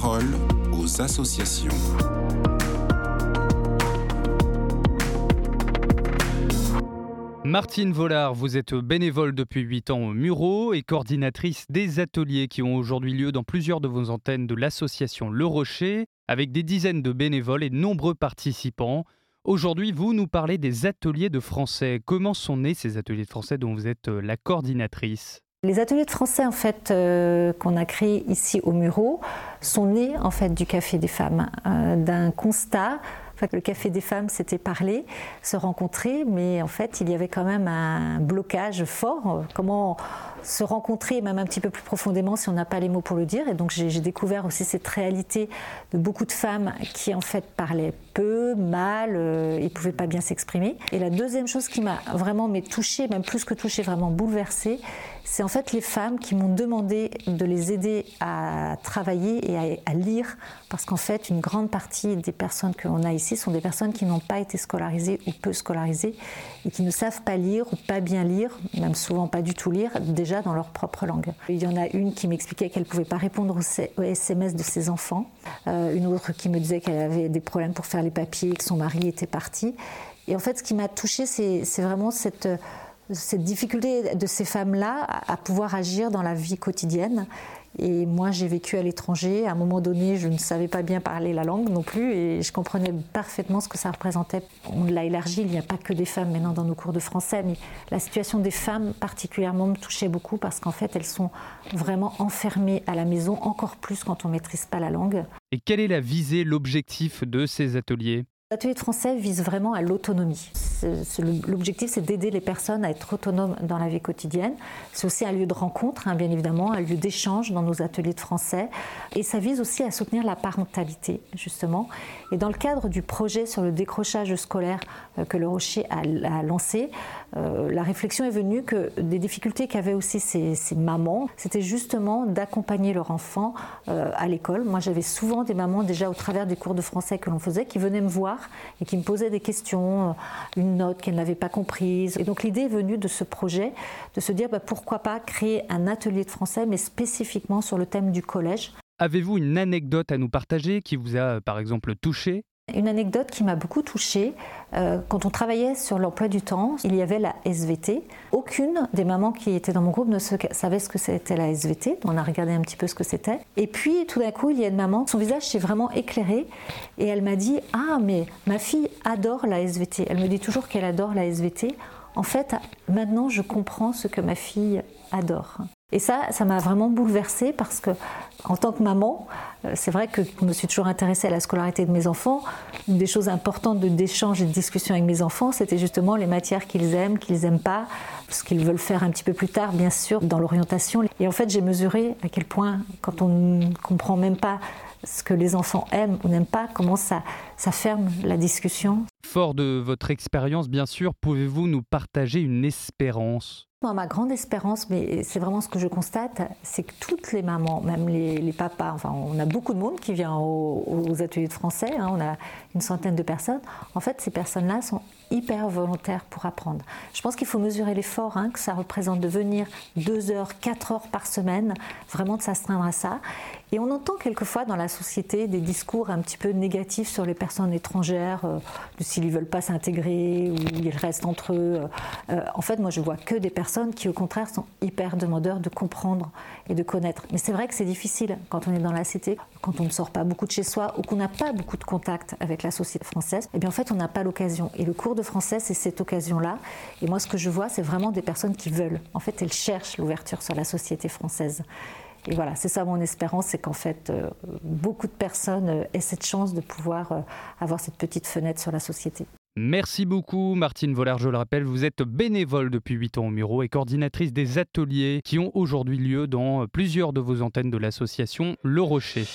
parole aux associations. Martine Vollard, vous êtes bénévole depuis 8 ans au Muro et coordinatrice des ateliers qui ont aujourd'hui lieu dans plusieurs de vos antennes de l'association Le Rocher, avec des dizaines de bénévoles et nombreux participants. Aujourd'hui, vous nous parlez des ateliers de français. Comment sont nés ces ateliers de français dont vous êtes la coordinatrice? Les ateliers de français en fait euh, qu'on a créés ici au Muro sont nés en fait du Café des femmes, euh, d'un constat le Café des femmes s'était parlé, se rencontrer, mais en fait, il y avait quand même un blocage fort. Comment se rencontrer, même un petit peu plus profondément, si on n'a pas les mots pour le dire. Et donc, j'ai découvert aussi cette réalité de beaucoup de femmes qui, en fait, parlaient peu, mal, euh, et pouvaient pas bien s'exprimer. Et la deuxième chose qui m'a vraiment touchée, même plus que touchée, vraiment bouleversée, c'est en fait les femmes qui m'ont demandé de les aider à travailler et à, à lire, parce qu'en fait, une grande partie des personnes que l'on a ici sont des personnes qui n'ont pas été scolarisées ou peu scolarisées et qui ne savent pas lire ou pas bien lire, même souvent pas du tout lire, déjà dans leur propre langue. Il y en a une qui m'expliquait qu'elle ne pouvait pas répondre aux SMS de ses enfants, euh, une autre qui me disait qu'elle avait des problèmes pour faire les papiers, que son mari était parti. Et en fait, ce qui m'a touchée, c'est vraiment cette cette difficulté de ces femmes-là à pouvoir agir dans la vie quotidienne et moi, j'ai vécu à l'étranger. À un moment donné, je ne savais pas bien parler la langue non plus et je comprenais parfaitement ce que ça représentait. On l'a élargi, il n'y a pas que des femmes maintenant dans nos cours de français, mais la situation des femmes particulièrement me touchait beaucoup parce qu'en fait, elles sont vraiment enfermées à la maison, encore plus quand on ne maîtrise pas la langue. Et quelle est la visée, l'objectif de ces ateliers? L'atelier de français vise vraiment à l'autonomie. L'objectif, c'est d'aider les personnes à être autonomes dans la vie quotidienne. C'est aussi un lieu de rencontre, hein, bien évidemment, un lieu d'échange dans nos ateliers de français. Et ça vise aussi à soutenir la parentalité, justement. Et dans le cadre du projet sur le décrochage scolaire euh, que le Rocher a, lancé, euh, la réflexion est venue que des difficultés qu'avaient aussi ces, mamans, c'était justement d'accompagner leur enfant euh, à l'école. Moi, j'avais souvent des mamans, déjà au travers des cours de français que l'on faisait, qui venaient me voir et qui me posaient des questions, une note qu'elles n'avaient pas comprise. Et donc l'idée est venue de ce projet, de se dire bah, pourquoi pas créer un atelier de français, mais spécifiquement sur le thème du collège. Avez-vous une anecdote à nous partager qui vous a par exemple touché? Une anecdote qui m'a beaucoup touchée, euh, quand on travaillait sur l'emploi du temps, il y avait la SVT. Aucune des mamans qui étaient dans mon groupe ne savait ce que c'était la SVT. On a regardé un petit peu ce que c'était. Et puis tout d'un coup, il y a une maman, son visage s'est vraiment éclairé et elle m'a dit Ah, mais ma fille adore la SVT. Elle me dit toujours qu'elle adore la SVT. En fait, maintenant, je comprends ce que ma fille adore. Et ça, ça m'a vraiment bouleversée parce que, en tant que maman, euh, c'est vrai que je me suis toujours intéressée à la scolarité de mes enfants. Une des choses importantes d'échange et de discussion avec mes enfants, c'était justement les matières qu'ils aiment, qu'ils n'aiment pas, ce qu'ils veulent faire un petit peu plus tard, bien sûr, dans l'orientation. Et en fait, j'ai mesuré à quel point, quand on ne comprend même pas ce que les enfants aiment ou n'aiment pas, comment ça, ça ferme la discussion. Fort de votre expérience, bien sûr, pouvez-vous nous partager une espérance? Ma grande espérance, mais c'est vraiment ce que je constate, c'est que toutes les mamans, même les, papas, enfin on a beaucoup de monde qui vient aux, ateliers de français, hein, on a une centaine de personnes, en fait ces personnes-là sont hyper volontaires pour apprendre. Je pense qu'il faut mesurer l'effort hein, que ça représente de venir deux heures, quatre heures par semaine, vraiment de s'astreindre à ça. Et on entend quelquefois dans la société des discours un petit peu négatifs sur les personnes étrangères, euh, s'ils ne veulent pas s'intégrer ou ils restent entre eux. Euh, en fait, moi, je vois que des personnes qui, au contraire, sont hyper demandeurs de comprendre et de connaître. Mais c'est vrai que c'est difficile quand on est dans la cité, quand on ne sort pas beaucoup de chez soi ou qu'on n'a pas beaucoup de contact avec la société française. Et eh bien, en fait, on n'a pas l'occasion. Et le cours de français, c'est cette occasion-là. Et moi, ce que je vois, c'est vraiment des personnes qui veulent. En fait, elles cherchent l'ouverture sur la société française. Et voilà, c'est ça mon espérance, c'est qu'en fait, euh, beaucoup de personnes euh, aient cette chance de pouvoir euh, avoir cette petite fenêtre sur la société. Merci beaucoup Martine Vollard, je le rappelle, vous êtes bénévole depuis 8 ans au Muro et coordinatrice des ateliers qui ont aujourd'hui lieu dans plusieurs de vos antennes de l'association Le Rocher.